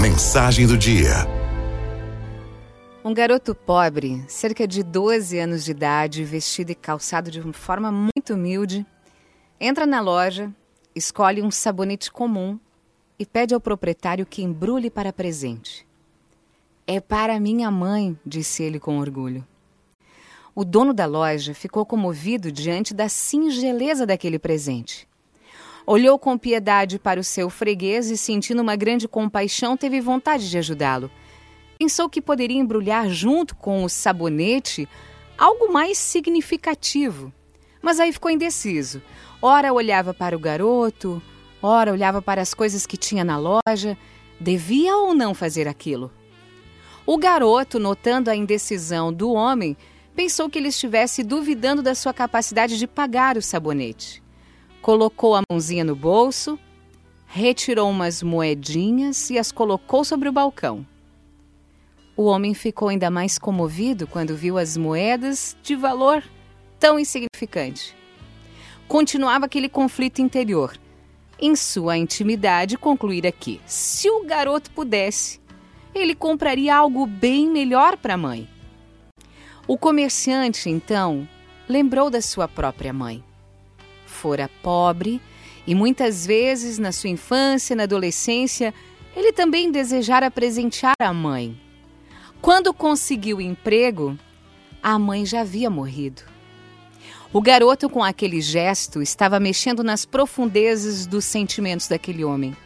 Mensagem do dia. Um garoto pobre, cerca de 12 anos de idade, vestido e calçado de uma forma muito humilde, entra na loja, escolhe um sabonete comum e pede ao proprietário que embrulhe para presente. É para minha mãe, disse ele com orgulho. O dono da loja ficou comovido diante da singeleza daquele presente. Olhou com piedade para o seu freguês e, sentindo uma grande compaixão, teve vontade de ajudá-lo. Pensou que poderia embrulhar junto com o sabonete algo mais significativo. Mas aí ficou indeciso. Ora olhava para o garoto, ora olhava para as coisas que tinha na loja. Devia ou não fazer aquilo? O garoto, notando a indecisão do homem, pensou que ele estivesse duvidando da sua capacidade de pagar o sabonete colocou a mãozinha no bolso, retirou umas moedinhas e as colocou sobre o balcão. O homem ficou ainda mais comovido quando viu as moedas de valor tão insignificante. Continuava aquele conflito interior. Em sua intimidade, concluíra que, se o garoto pudesse, ele compraria algo bem melhor para a mãe. O comerciante, então, lembrou da sua própria mãe fora pobre e muitas vezes na sua infância na adolescência ele também desejara presentear a mãe. Quando conseguiu emprego, a mãe já havia morrido. O garoto, com aquele gesto, estava mexendo nas profundezas dos sentimentos daquele homem.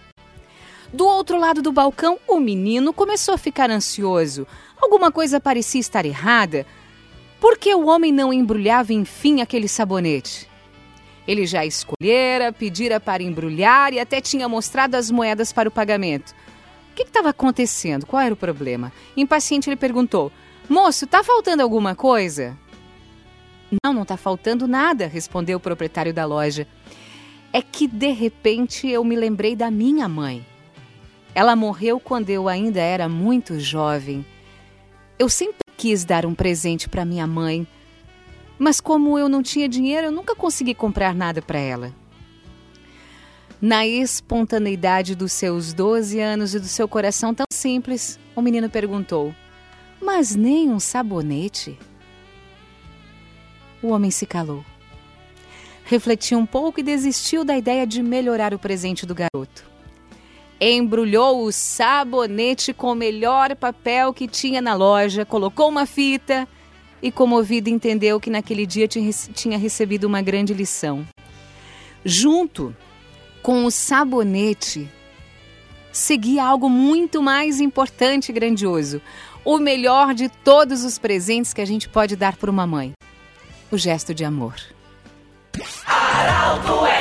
Do outro lado do balcão, o menino começou a ficar ansioso. Alguma coisa parecia estar errada. Por que o homem não embrulhava enfim aquele sabonete? Ele já escolhera, pedira para embrulhar e até tinha mostrado as moedas para o pagamento. O que estava acontecendo? Qual era o problema? Impaciente, ele perguntou: Moço, está faltando alguma coisa? Não, não está faltando nada, respondeu o proprietário da loja. É que de repente eu me lembrei da minha mãe. Ela morreu quando eu ainda era muito jovem. Eu sempre quis dar um presente para minha mãe mas como eu não tinha dinheiro, eu nunca consegui comprar nada para ela. Na espontaneidade dos seus 12 anos e do seu coração tão simples, o menino perguntou: Mas nem um sabonete? O homem se calou. Refletiu um pouco e desistiu da ideia de melhorar o presente do garoto. Embrulhou o sabonete com o melhor papel que tinha na loja, colocou uma fita e, comovido, entendeu que naquele dia tinha recebido uma grande lição. Junto com o sabonete, seguia algo muito mais importante e grandioso. O melhor de todos os presentes que a gente pode dar para uma mãe: o gesto de amor. Araldo